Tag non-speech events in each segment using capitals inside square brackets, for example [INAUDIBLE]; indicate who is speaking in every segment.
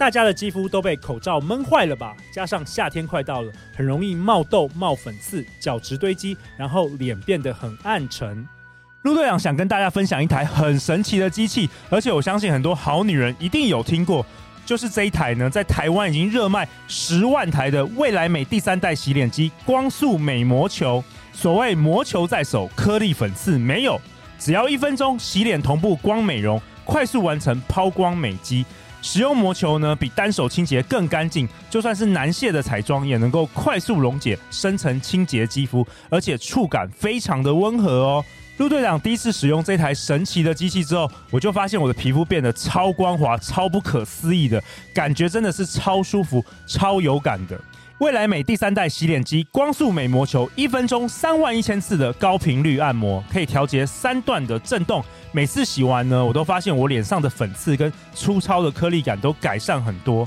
Speaker 1: 大家的肌肤都被口罩闷坏了吧？加上夏天快到了，很容易冒痘、冒粉刺、角质堆积，然后脸变得很暗沉。陆队长想跟大家分享一台很神奇的机器，而且我相信很多好女人一定有听过，就是这一台呢，在台湾已经热卖十万台的未来美第三代洗脸机——光速美魔球。所谓魔球在手，颗粒粉刺没有，只要一分钟洗脸同步光美容，快速完成抛光美肌。使用魔球呢，比单手清洁更干净，就算是难卸的彩妆也能够快速溶解、深层清洁肌肤，而且触感非常的温和哦。陆队长第一次使用这台神奇的机器之后，我就发现我的皮肤变得超光滑、超不可思议的感觉，真的是超舒服、超有感的。未来美第三代洗脸机光速美魔球，一分钟三万一千次的高频率按摩，可以调节三段的震动。每次洗完呢，我都发现我脸上的粉刺跟粗糙的颗粒感都改善很多。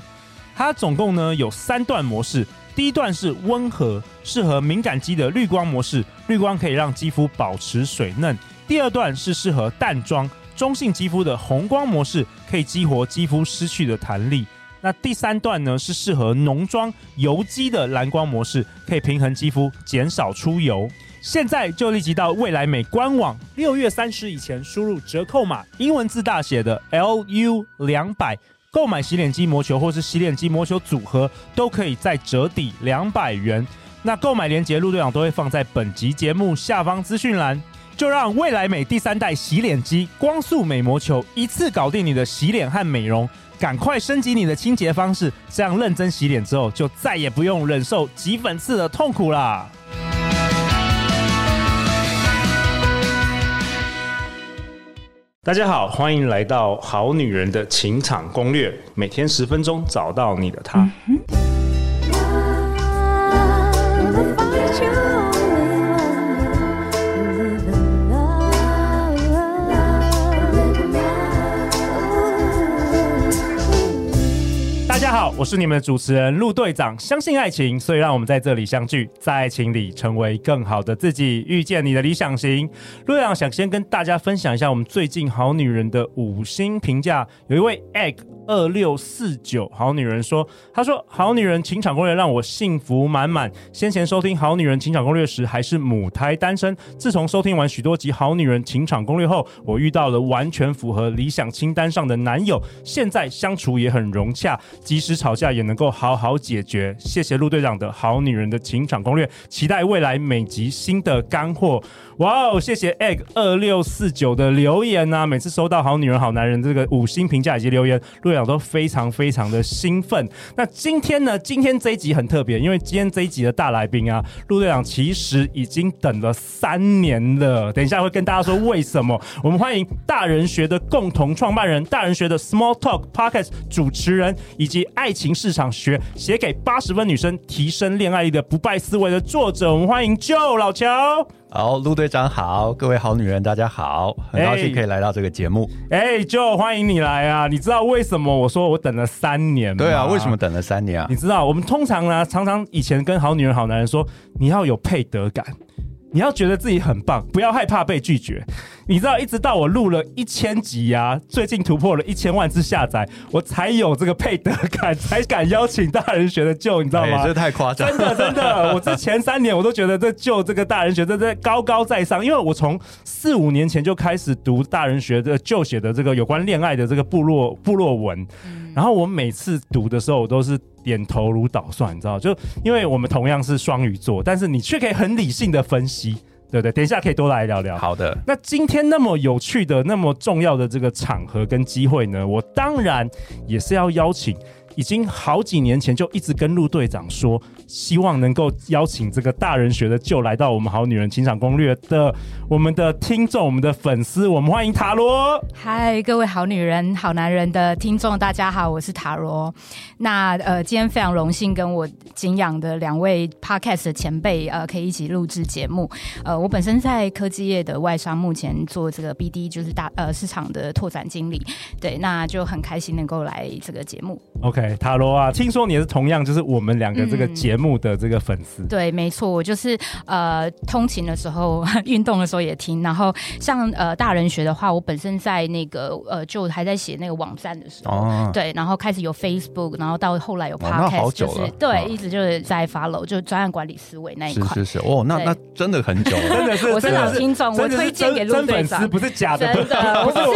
Speaker 1: 它总共呢有三段模式，第一段是温和，适合敏感肌的绿光模式，绿光可以让肌肤保持水嫩。第二段是适合淡妆、中性肌肤的红光模式，可以激活肌肤失去的弹力。那第三段呢，是适合浓妆油肌的蓝光模式，可以平衡肌肤，减少出油。现在就立即到未来美官网，六月三十以前输入折扣码，英文字大写的 LU 两百，购买洗脸机魔球或是洗脸机魔球组合，都可以再折抵两百元。那购买链接陆队长都会放在本集节目下方资讯栏。就让未来美第三代洗脸机光速美魔球一次搞定你的洗脸和美容。赶快升级你的清洁方式，这样认真洗脸之后，就再也不用忍受挤粉刺的痛苦啦！大家好，欢迎来到《好女人的情场攻略》，每天十分钟，找到你的他。嗯我是你们的主持人陆队长。相信爱情，所以让我们在这里相聚，在爱情里成为更好的自己，遇见你的理想型。陆队长想先跟大家分享一下我们最近好女人的五星评价。有一位 egg。二六四九好女人说：“她说好女人情场攻略让我幸福满满。先前收听好女人情场攻略时还是母胎单身，自从收听完许多集好女人情场攻略后，我遇到了完全符合理想清单上的男友，现在相处也很融洽，即使吵架也能够好好解决。谢谢陆队长的好女人的情场攻略，期待未来每集新的干货。”哇哦，谢谢 egg 二六四九的留言呐、每次收到好女人好男人这个五星评价以及留言，队长都非常非常的兴奋。那今天呢？今天这一集很特别，因为今天这一集的大来宾啊，陆队长其实已经等了三年了。等一下会跟大家说为什么。我们欢迎大人学的共同创办人，大人学的 Small Talk Podcast 主持人，以及爱情市场学写给八十分女生提升恋爱力的不败思维的作者。我们欢迎 Joe 老乔。
Speaker 2: 好，陆队长好，各位好女人大家好，很高兴可以来到这个节目。
Speaker 1: 哎、就欢迎你来啊！你知道为什么我说我等了三年吗？
Speaker 2: 对啊，为什么等了三年啊？
Speaker 1: 你知道我们通常呢，常常以前跟好女人好男人说，你要有配得感。你要觉得自己很棒，不要害怕被拒绝。你知道，一直到我录了一千集呀、啊，最近突破了一千万次下载，我才有这个配得感，才敢邀请大人学的 Joe，你知道吗？
Speaker 2: 欸、这太夸张，
Speaker 1: 真的真的。[LAUGHS] 我这前三年我都觉得这 Joe 这个大人学真的高高在上，因为我从四五年前就开始读大人学的 Joe 写的这个有关恋爱的这个部落部落文，嗯、然后我每次读的时候，我都是。点头如捣蒜，你知道？就因为我们同样是双鱼座，但是你却可以很理性的分析，对不对？等一下可以多来聊聊。
Speaker 2: 好的。
Speaker 1: 那今天那么有趣的、那么重要的这个场合跟机会呢，我当然也是要邀请。已经好几年前就一直跟陆队长说，希望能够邀请这个大人学的 Joe 来到我们好女人情场攻略的我们的听众、我们的粉丝，我们欢迎塔罗。
Speaker 3: 嗨，各位好女人、好男人的听众，大家好，我是塔罗。那呃，今天非常荣幸跟我敬仰的两位 Podcast 的前辈呃，可以一起录制节目。呃，我本身在科技业的外商，目前做这个 BD，就是大呃市场的拓展经理。对，那就很开心能够来这个节目。
Speaker 1: OK。OK，塔罗啊，听说你也是同样就是我们两个这个节目的这个粉丝。
Speaker 3: 嗯、对，没错，我就是呃通勤的时候、[LAUGHS] 运动的时候也听。然后像呃大人学的话，我本身在那个呃就还在写那个网站的时候，哦、对，然后开始有 Facebook，然后到后来有 Podcast，、哦、就是对，哦、一直就是在 follow，就专案管理思维那一块。
Speaker 2: 是是是，哦，那那真的很久了，[LAUGHS]
Speaker 1: 真的是
Speaker 3: 我是老听众，我推荐给陆队长，
Speaker 1: 不是假的，
Speaker 3: 真的，
Speaker 1: 不是我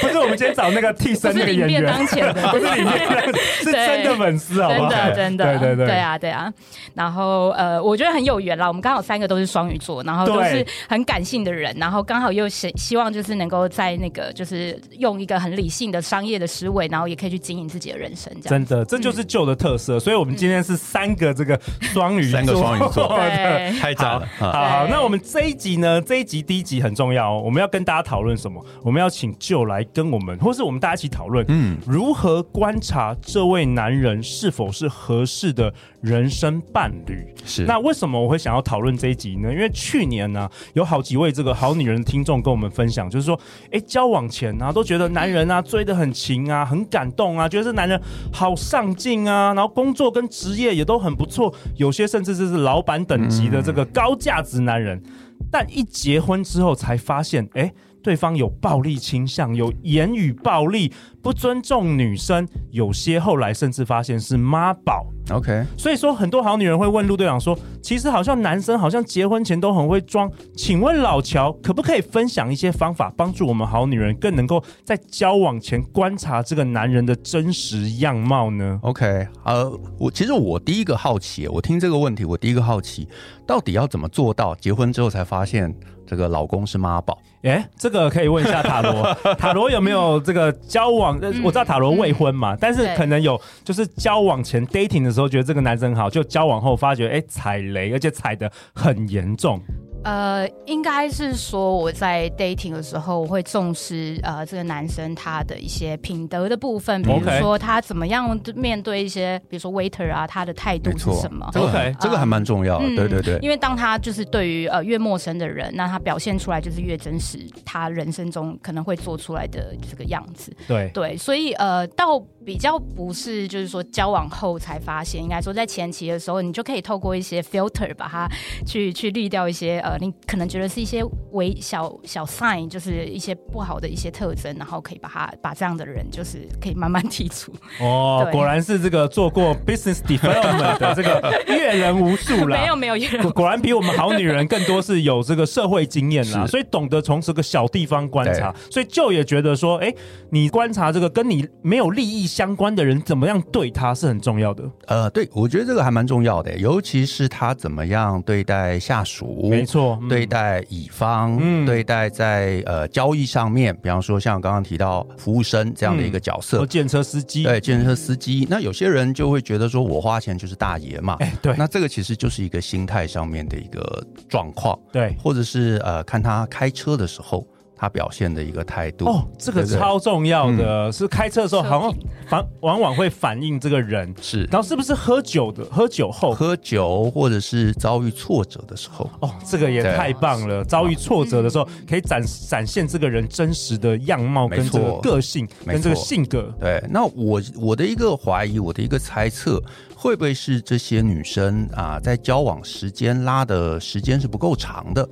Speaker 1: 不是 [LAUGHS] 我们今天找那个替身那个演员，
Speaker 3: 当前的，[LAUGHS]
Speaker 1: 不是里面是真的粉丝，好不好？
Speaker 3: 真的真的，
Speaker 1: 对对对，
Speaker 3: 对啊对啊。然后呃，我觉得很有缘啦，我们刚好三个都是双鱼座，然后都是很感性的人，然后刚好又希希望就是能够在那个就是用一个很理性的商业的思维，然后也可以去经营自己的人生，这样。
Speaker 1: 真的，这就是旧的特色。所以我们今天是三个这个双鱼座，
Speaker 2: 三个双鱼座，[LAUGHS]
Speaker 3: 对，
Speaker 2: 太早了。
Speaker 1: 好，好，那我们这一集呢，这一集第一集很重要哦，我们要跟大家讨论什么？我们要请 Joe 来跟我们，或是我们大家一起讨论，嗯，如何观察这位男人是否是合适的人生伴侣？
Speaker 2: 是。
Speaker 1: 那为什么我会想要讨论这一集呢？因为去年呢、啊，有好几位这个好女人听众跟我们分享，就是说，哎，交往前呢、啊，都觉得男人啊追得很勤啊，很感动啊，觉得这男人好上进啊，然后工作跟职业也都很不错，有些甚至就是老板等级的这个高价值男人，嗯、但一结婚之后才发现，哎。对方有暴力倾向，有言语暴力，不尊重女生，有些后来甚至发现是妈宝。
Speaker 2: OK，
Speaker 1: 所以说很多好女人会问陆队长说：“其实好像男生好像结婚前都很会装，请问老乔可不可以分享一些方法，帮助我们好女人更能够在交往前观察这个男人的真实样貌呢
Speaker 2: ？”OK，呃，我其实我第一个好奇，我听这个问题，我第一个好奇，到底要怎么做到结婚之后才发现？这个老公是妈宝，
Speaker 1: 哎，这个可以问一下塔罗，[LAUGHS] 塔罗有没有这个交往？嗯、我知道塔罗未婚嘛，嗯、但是可能有，就是交往前 dating 的时候觉得这个男生好，就交往后发觉哎踩雷，而且踩的很严重。
Speaker 3: 呃，应该是说我在 dating 的时候，我会重视呃这个男生他的一些品德的部分，比如说他怎么样面对一些，比如说 waiter 啊，他的态度是什么
Speaker 2: ？OK，这个还蛮重要的，对对对。
Speaker 3: 因为当他就是对于呃越陌生的人，那他表现出来就是越真实，他人生中可能会做出来的这个样子。
Speaker 1: 对
Speaker 3: 对，所以呃到。比较不是，就是说交往后才发现，应该说在前期的时候，你就可以透过一些 filter 把它去去滤掉一些呃，你可能觉得是一些微小小 sign，就是一些不好的一些特征，然后可以把它把这样的人就是可以慢慢剔除。[LAUGHS]
Speaker 1: 哦，果然是这个做过 business development 的这个 [LAUGHS] 阅人无数了。
Speaker 3: 没有没有阅人无，
Speaker 1: 果然比我们好女人更多是有这个社会经验啦，所以懂得从这个小地方观察。所以 Joe 也觉得说，哎，你观察这个跟你没有利益相关的人怎么样对他是很重要的。
Speaker 2: 呃，对，我觉得这个还蛮重要的，尤其是他怎么样对待下属，
Speaker 1: 没错，
Speaker 2: 对待乙方，嗯，对待在呃交易上面，比方说像刚刚提到服务生这样的一个角色，
Speaker 1: 建车司机，
Speaker 2: 对，建车司机。那有些人就会觉得说我花钱就是大爷嘛，
Speaker 1: 哎，对，
Speaker 2: 那这个其实就是一个心态上面的一个状况，
Speaker 1: 对，
Speaker 2: 或者是呃看他开车的时候。他表现的一个态度。
Speaker 1: 哦，这个超重要的，是开车的时候好像反往往会反映这个人。
Speaker 2: 是，
Speaker 1: 然后是不是喝酒的？喝酒后，
Speaker 2: 喝酒或者是遭遇挫折的时候，
Speaker 1: 哦，这个也太棒了！遭遇挫折的时候，可以展展现这个人真实的样貌跟这个个性，跟这个性格。
Speaker 2: 对，那我我的一个怀疑，我的一个猜测，会不会是这些女生啊，在交往时间拉的时间是不够长的？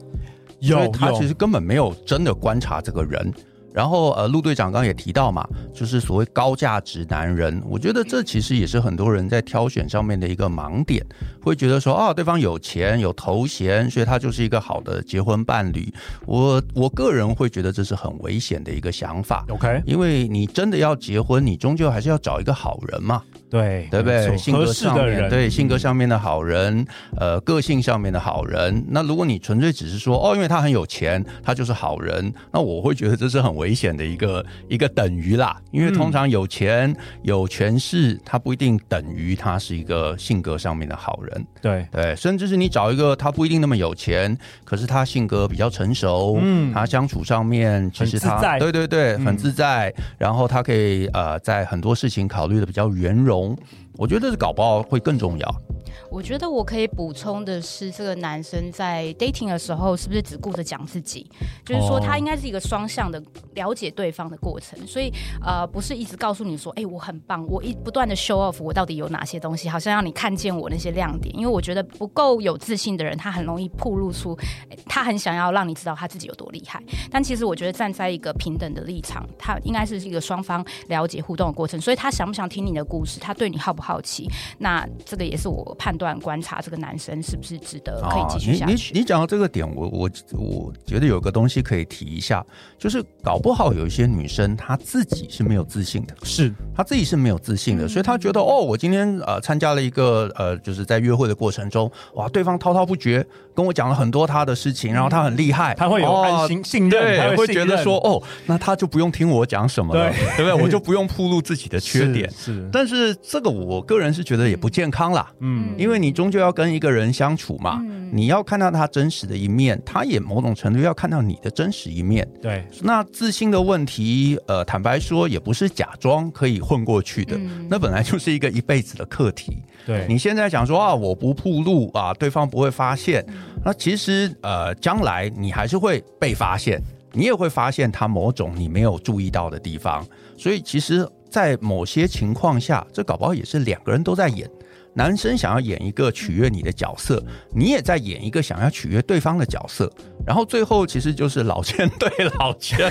Speaker 2: 有，他其实根本没有真的观察这个人。然后，呃，陆队长刚刚也提到嘛，就是所谓高价值男人，我觉得这其实也是很多人在挑选上面的一个盲点，会觉得说，啊，对方有钱有头衔，所以他就是一个好的结婚伴侣。我我个人会觉得这是很危险的一个想法。
Speaker 1: OK，
Speaker 2: 因为你真的要结婚，你终究还是要找一个好人嘛。
Speaker 1: 对，
Speaker 2: 对不
Speaker 1: 对？
Speaker 2: 性格上面，对性格上面的好人，呃，个性上面的好人。那如果你纯粹只是说，哦，因为他很有钱，他就是好人，那我会觉得这是很危险的一个一个等于啦。因为通常有钱、嗯、有权势，他不一定等于他是一个性格上面的好人。
Speaker 1: 对
Speaker 2: 对，甚至是你找一个他不一定那么有钱，可是他性格比较成熟，嗯，他相处上面其实他对对对很自在，嗯、然后他可以呃在很多事情考虑的比较圆融。我觉得这搞不好会更重要。
Speaker 3: 我觉得我可以补充的是，这个男生在 dating 的时候是不是只顾着讲自己？就是说，他应该是一个双向的了解对方的过程。所以，呃，不是一直告诉你说，哎、欸，我很棒，我一不断的 show off 我到底有哪些东西，好像让你看见我那些亮点。因为我觉得不够有自信的人，他很容易暴露出，他很想要让你知道他自己有多厉害。但其实我觉得站在一个平等的立场，他应该是一个双方了解互动的过程。所以他想不想听你的故事？他对你好不好奇？那这个也是我判断观察这个男生是不是值得可以继续下去。
Speaker 2: 你你你讲到这个点，我我我觉得有个东西可以提一下，就是搞不好有一些女生她自己是没有自信的，
Speaker 1: 是
Speaker 2: 她自己是没有自信的，嗯、所以她觉得哦，我今天呃参加了一个呃就是在约会的过程中，哇，对方滔滔不绝跟我讲了很多他的事情，然后他很厉害，
Speaker 1: 他会有安心、哦、信任，
Speaker 2: 对，会，
Speaker 1: 会
Speaker 2: 觉得说哦，那他就不用听我讲什么了，对，对不对？我就不用铺露自己的缺点，
Speaker 1: 是，是，
Speaker 2: 但是这个我个人是觉得也不健康啦，嗯，因为你终究要跟一个人相处嘛，嗯、你要看到他真实的一面，他也某种程度要看到你的真实一面，
Speaker 1: 对。
Speaker 2: 那自信的问题，呃，坦白说也不是假装可以混过去的，嗯、那本来就是一个一辈子的课题。
Speaker 1: 对，
Speaker 2: 你现在想说啊，我不铺路啊，对方不会发现，嗯、那其实呃，将来你还是会被发现，你也会发现他某种你没有注意到的地方，所以其实，在某些情况下，这搞不好也是两个人都在演。男生想要演一个取悦你的角色，你也在演一个想要取悦对方的角色，然后最后其实就是老千对老千。[LAUGHS]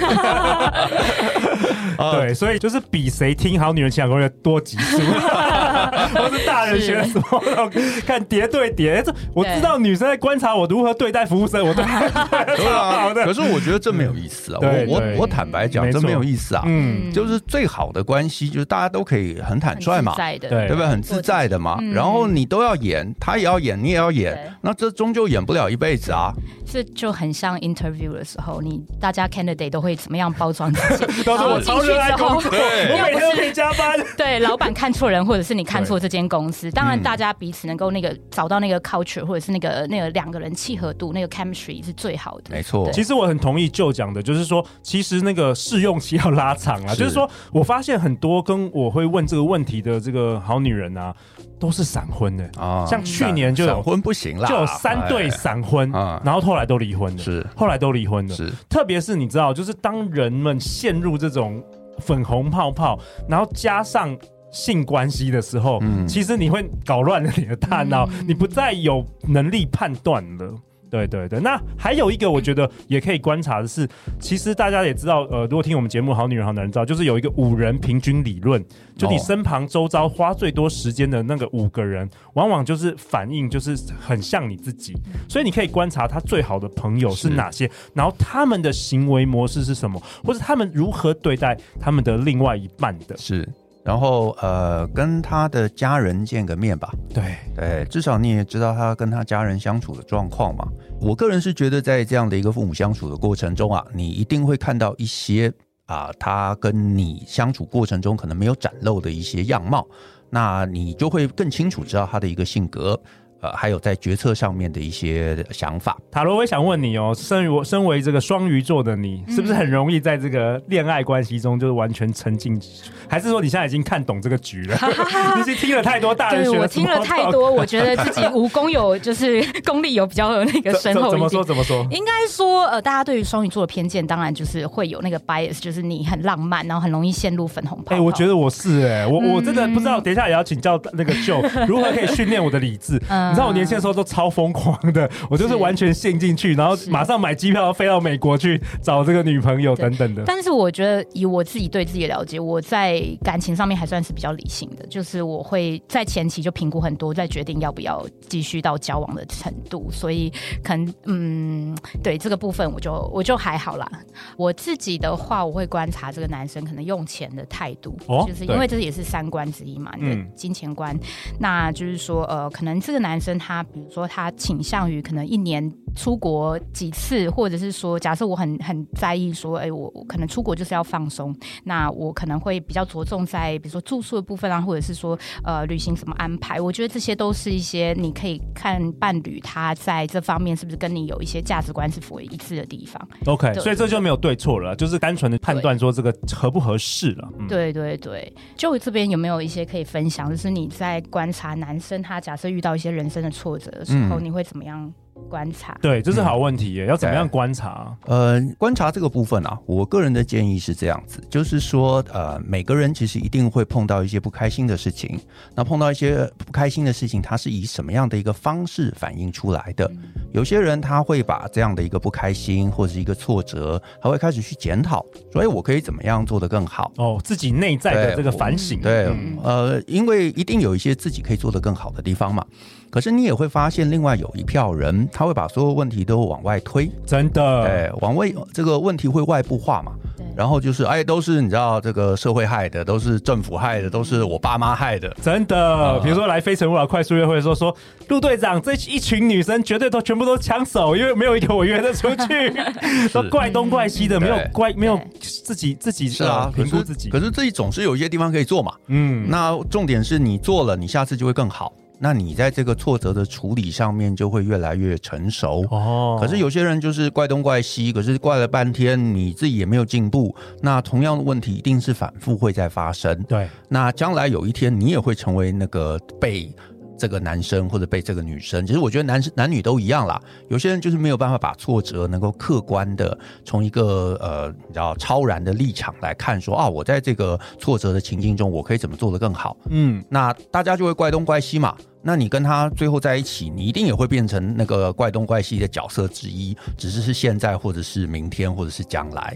Speaker 1: 对，所以就是比谁听好女人情感攻略多几数，[LAUGHS] [LAUGHS] 或是大人学什么看叠对叠。这我知道女生在观察我如何对待服务生，我对 [LAUGHS]
Speaker 2: 对啊。[LAUGHS] 可是我觉得这没有意思啊！我我我坦白讲，这没有意思啊。嗯，就是最好的关系就是大家都可以很坦率嘛，对对不对？很自在的嘛。然后你都要演，他也要演，你也要演，那这终究演不了一辈子啊。
Speaker 3: 是就很像 interview 的时候，你大家 candidate 都会怎么样包装自己？
Speaker 1: 都是我超热爱工作，我每天都可以加班。
Speaker 3: 对，老板看错人，或者是你看错这间公司。当然，大家彼此能够那个找到那个 culture，或者是那个那个两个人契合度，那个 chemistry 是最好的。
Speaker 2: 没错。
Speaker 1: 其实我很同意就讲的，就是说，其实那个试用期要拉长啊。就是说我发现很多跟我会问这个问题的这个好女人啊。都是闪婚的啊，像去年就有
Speaker 2: 闪婚不行了，
Speaker 1: 就有三对闪婚，然后后来都离婚了，
Speaker 2: 是
Speaker 1: 后来都离婚了，是特别是你知道，就是当人们陷入这种粉红泡泡，然后加上性关系的时候，嗯，其实你会搞乱了你的大脑，你不再有能力判断了。对对对，那还有一个我觉得也可以观察的是，其实大家也知道，呃，如果听我们节目《好女人好男人》知道，就是有一个五人平均理论，就你身旁周遭花最多时间的那个五个人，往往就是反应就是很像你自己，所以你可以观察他最好的朋友是哪些，然后他们的行为模式是什么，或者他们如何对待他们的另外一半的，
Speaker 2: 是。然后呃，跟他的家人见个面吧。
Speaker 1: 对
Speaker 2: 对，至少你也知道他跟他家人相处的状况嘛。我个人是觉得，在这样的一个父母相处的过程中啊，你一定会看到一些啊，他跟你相处过程中可能没有展露的一些样貌，那你就会更清楚知道他的一个性格。呃，还有在决策上面的一些想法。
Speaker 1: 塔罗，我也想问你哦，身为我身为这个双鱼座的你，是不是很容易在这个恋爱关系中就是完全沉浸？还是说你现在已经看懂这个局了？[LAUGHS] 你是听了太多大人学？
Speaker 3: 我听了太多，我 [LAUGHS] 觉得自己武功有就是功力有比较那个深厚。
Speaker 1: 怎么说？怎么说？
Speaker 3: 应该说，呃，大家对于双鱼座的偏见，当然就是会有那个 bias，就是你很浪漫，然后很容易陷入粉红泡泡。
Speaker 1: 哎、欸，我觉得我是哎、欸，我我真的不知道，等一下也要请教那个 Joe [LAUGHS] 如何可以训练我的理智。嗯你知道我年轻的时候都超疯狂的，我就是完全陷进去，然后马上买机票飞到美国去找这个女朋友等等的。
Speaker 3: 但是我觉得以我自己对自己的了解，我在感情上面还算是比较理性的，就是我会在前期就评估很多，再决定要不要继续到交往的程度。所以可能嗯，对这个部分我就我就还好啦。我自己的话，我会观察这个男生可能用钱的态度，哦，就是因为这也是三观之一嘛，你的金钱观。嗯，那就是说呃，可能这个男。他比如说他倾向于可能一年出国几次，或者是说，假设我很很在意说，哎、欸，我我可能出国就是要放松，那我可能会比较着重在比如说住宿的部分啊，或者是说呃旅行什么安排，我觉得这些都是一些你可以看伴侣他在这方面是不是跟你有一些价值观是符合一致的地方。
Speaker 1: OK，所以这就没有对错了，就是单纯的判断说这个合不合适了。嗯、
Speaker 3: 对对对，就这边有没有一些可以分享？就是你在观察男生他假设遇到一些人生的挫折的时候，嗯、你会怎么样？观察，
Speaker 1: 对，这是好问题耶。嗯、要怎么样观察？
Speaker 2: 呃，观察这个部分啊，我个人的建议是这样子，就是说，呃，每个人其实一定会碰到一些不开心的事情。那碰到一些不开心的事情，它是以什么样的一个方式反映出来的？嗯、有些人他会把这样的一个不开心或者是一个挫折，他会开始去检讨，所以我可以怎么样做得更好？
Speaker 1: 哦，自己内在的这个反省。
Speaker 2: 对，嗯、呃，因为一定有一些自己可以做得更好的地方嘛。可是你也会发现，另外有一票人，他会把所有问题都往外推，
Speaker 1: 真的，
Speaker 2: 对，往外这个问题会外部化嘛？对然后就是，哎，都是你知道这个社会害的，都是政府害的，都是我爸妈害的，
Speaker 1: 真的。嗯、比如说来非诚勿扰快速约会的时候说，陆队长这一群女生绝对都全部都抢手，因为没有一个我约得出去，[LAUGHS] 是。都怪东怪西的，没有怪没有自己自己
Speaker 2: 是啊，评估自己。可是自己总是有一些地方可以做嘛，嗯，那重点是你做了，你下次就会更好。那你在这个挫折的处理上面就会越来越成熟哦。可是有些人就是怪东怪西，可是怪了半天，你自己也没有进步。那同样的问题一定是反复会再发生。
Speaker 1: 对，
Speaker 2: 那将来有一天你也会成为那个被。这个男生或者被这个女生，其实我觉得男生男女都一样啦。有些人就是没有办法把挫折能够客观的从一个呃比较超然的立场来看说，说啊，我在这个挫折的情境中，我可以怎么做得更好？嗯，那大家就会怪东怪西嘛。那你跟他最后在一起，你一定也会变成那个怪东怪西的角色之一，只是是现在或者是明天或者是将来。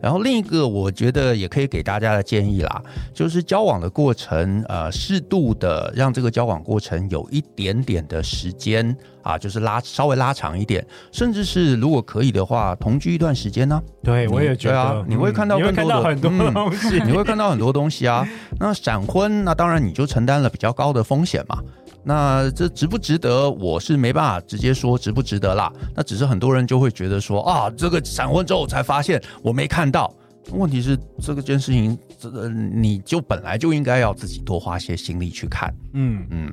Speaker 2: 然后另一个，我觉得也可以给大家的建议啦，就是交往的过程，呃，适度的让这个交往过程有一点点的时间啊，就是拉稍微拉长一点，甚至是如果可以的话，同居一段时间呢？
Speaker 1: 对，我也觉得，啊，
Speaker 2: 你会看到更多的
Speaker 1: 很多东西，
Speaker 2: 你会看到很多东西啊。那闪婚，那当然你就承担了比较高的风险嘛。那这值不值得？我是没办法直接说值不值得啦。那只是很多人就会觉得说啊，这个闪婚之后才发现我没看到。问题是这个件事情，这个你就本来就应该要自己多花些心力去看。嗯嗯。嗯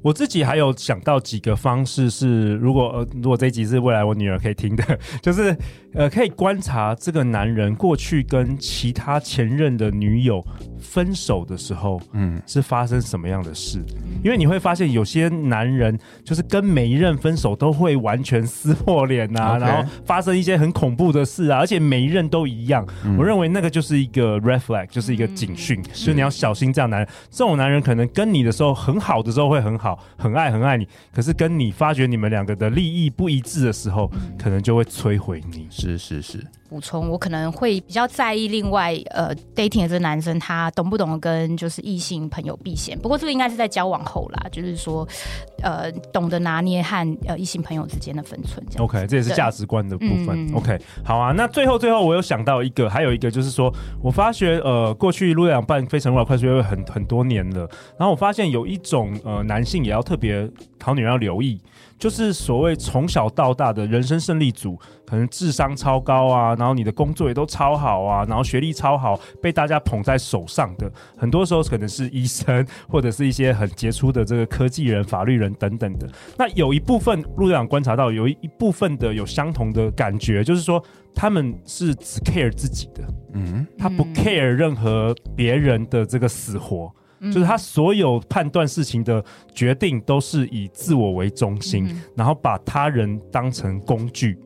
Speaker 1: 我自己还有想到几个方式是，如果呃，如果这一集是未来我女儿可以听的，[LAUGHS] 就是呃，可以观察这个男人过去跟其他前任的女友分手的时候，嗯，是发生什么样的事？因为你会发现有些男人就是跟每一任分手都会完全撕破脸啊，Okay 然后发生一些很恐怖的事啊，而且每一任都一样。嗯、我认为那个就是一个 red flag，就是一个警讯，嗯、所以你要小心这样男人。这种男人可能跟你的时候很好的时候会很。好，很爱很爱你，可是跟你发觉你们两个的利益不一致的时候，嗯、可能就会摧毁你。
Speaker 2: 是是是。
Speaker 3: 补充，我可能会比较在意另外呃，dating 的这个男生他懂不懂得跟就是异性朋友避嫌。不过这个应该是在交往后啦，就是说呃，懂得拿捏和呃异性朋友之间的分寸。
Speaker 1: OK，这也是价值观的部分。嗯、OK，好啊。那最后最后我有想到一个，还有一个就是说我发觉呃，过去陆队长办非诚勿扰快速约会很很多年了，然后我发现有一种呃男性也要特别好女人要留意。就是所谓从小到大的人生胜利组，可能智商超高啊，然后你的工作也都超好啊，然后学历超好，被大家捧在手上的，很多时候可能是医生或者是一些很杰出的这个科技人、法律人等等的。[LAUGHS] 那有一部分陆队长观察到，有一部分的有相同的感觉，就是说他们是只 care 自己的，嗯，他不 care 任何别人的这个死活。就是他所有判断事情的决定都是以自我为中心，嗯、然后把他人当成工具。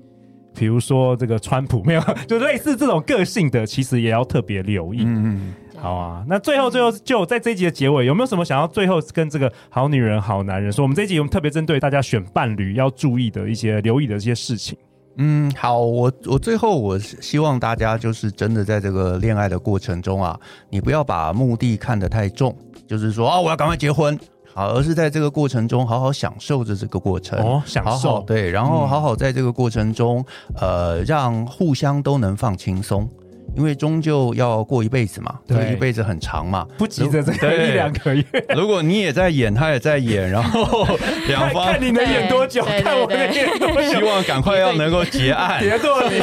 Speaker 1: 比如说这个川普没有，[LAUGHS] 就类似这种个性的，其实也要特别留意。嗯，好啊。那最后最后就在这一集的结尾，有没有什么想要最后跟这个好女人好男人说？我们这一集我们特别针对大家选伴侣要注意的一些、留意的一些事情。
Speaker 2: 嗯，好，我我最后我希望大家就是真的在这个恋爱的过程中啊，你不要把目的看得太重，就是说啊，我要赶快结婚，好，而是在这个过程中好好享受着这个过程。
Speaker 1: 哦，享受。
Speaker 2: 好好对，然后好好在这个过程中，嗯、呃，让互相都能放轻松。因为终究要过一辈子嘛，对，一辈子很长嘛，
Speaker 1: 不急着这个一两个月。[LAUGHS]
Speaker 2: 如果你也在演，他也在演，然后 [LAUGHS] 两方
Speaker 1: 看你能演多久，看我能演多久，[LAUGHS]
Speaker 2: 希望赶快要能够结案。
Speaker 1: 别多你，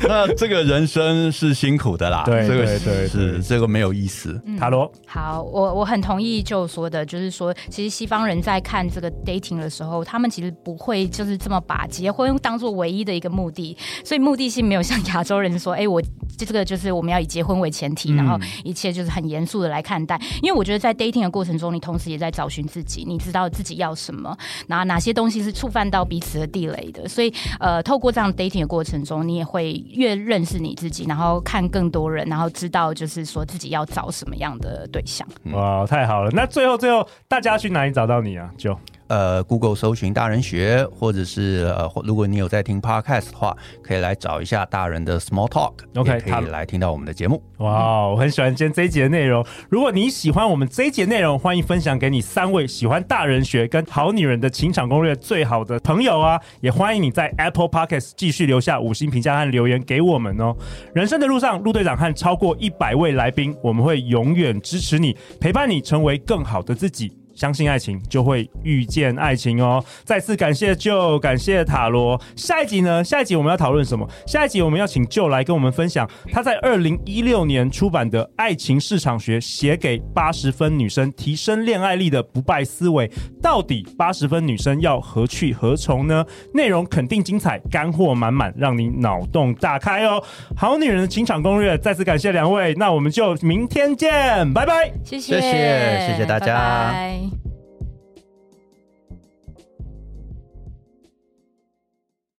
Speaker 1: [LAUGHS]
Speaker 2: 那这个人生是辛苦的啦，
Speaker 1: 对，
Speaker 2: 这个
Speaker 1: 是
Speaker 2: 是这个没有意思。
Speaker 1: 塔罗，
Speaker 3: 好，我我很同意就说的，就是说，其实西方人在看这个 dating 的时候，他们其实不会就是这么把结婚当做唯一的一个目的，所以目的性没有像亚洲人说，哎，我这个就是我们要以结婚为前提，然后一切就是很严肃的来看待。因为我觉得在 dating 的过程中，你同时也在找寻自己，你知道自己要什么，然后哪些东西是触犯到彼此的地雷的。所以，呃，透过这样 dating 的过程中，你也会越认识你自己，然后看更多人，然后知道就是说自己要找什么样的对象。
Speaker 1: 哇，太好了！那最后最后，大家去哪里找到你啊？就。
Speaker 2: 呃，Google 搜寻大人学，或者是呃，如果你有在听 Podcast 的话，可以来找一下大人的 Small Talk，OK，可以来听到我们的节目。
Speaker 1: 哇，我很喜欢今天这一集的内容。如果你喜欢我们这一集的内容，欢迎分享给你三位喜欢大人学跟好女人的情场攻略最好的朋友啊！也欢迎你在 Apple Podcast 继续留下五星评价和留言给我们哦。人生的路上，陆队长和超过一百位来宾，我们会永远支持你，陪伴你成为更好的自己。相信爱情，就会遇见爱情哦！再次感谢 Joe，感谢塔罗。下一集呢？下一集我们要讨论什么？下一集我们要请 Joe 来跟我们分享他在二零一六年出版的《爱情市场学》，写给八十分女生提升恋爱力的不败思维。到底八十分女生要何去何从呢？内容肯定精彩，干货满满，让你脑洞大开哦！好女人的情场攻略，再次感谢两位，那我们就明天见，拜拜！
Speaker 3: 谢谢，
Speaker 2: 谢谢，谢谢大家。拜拜。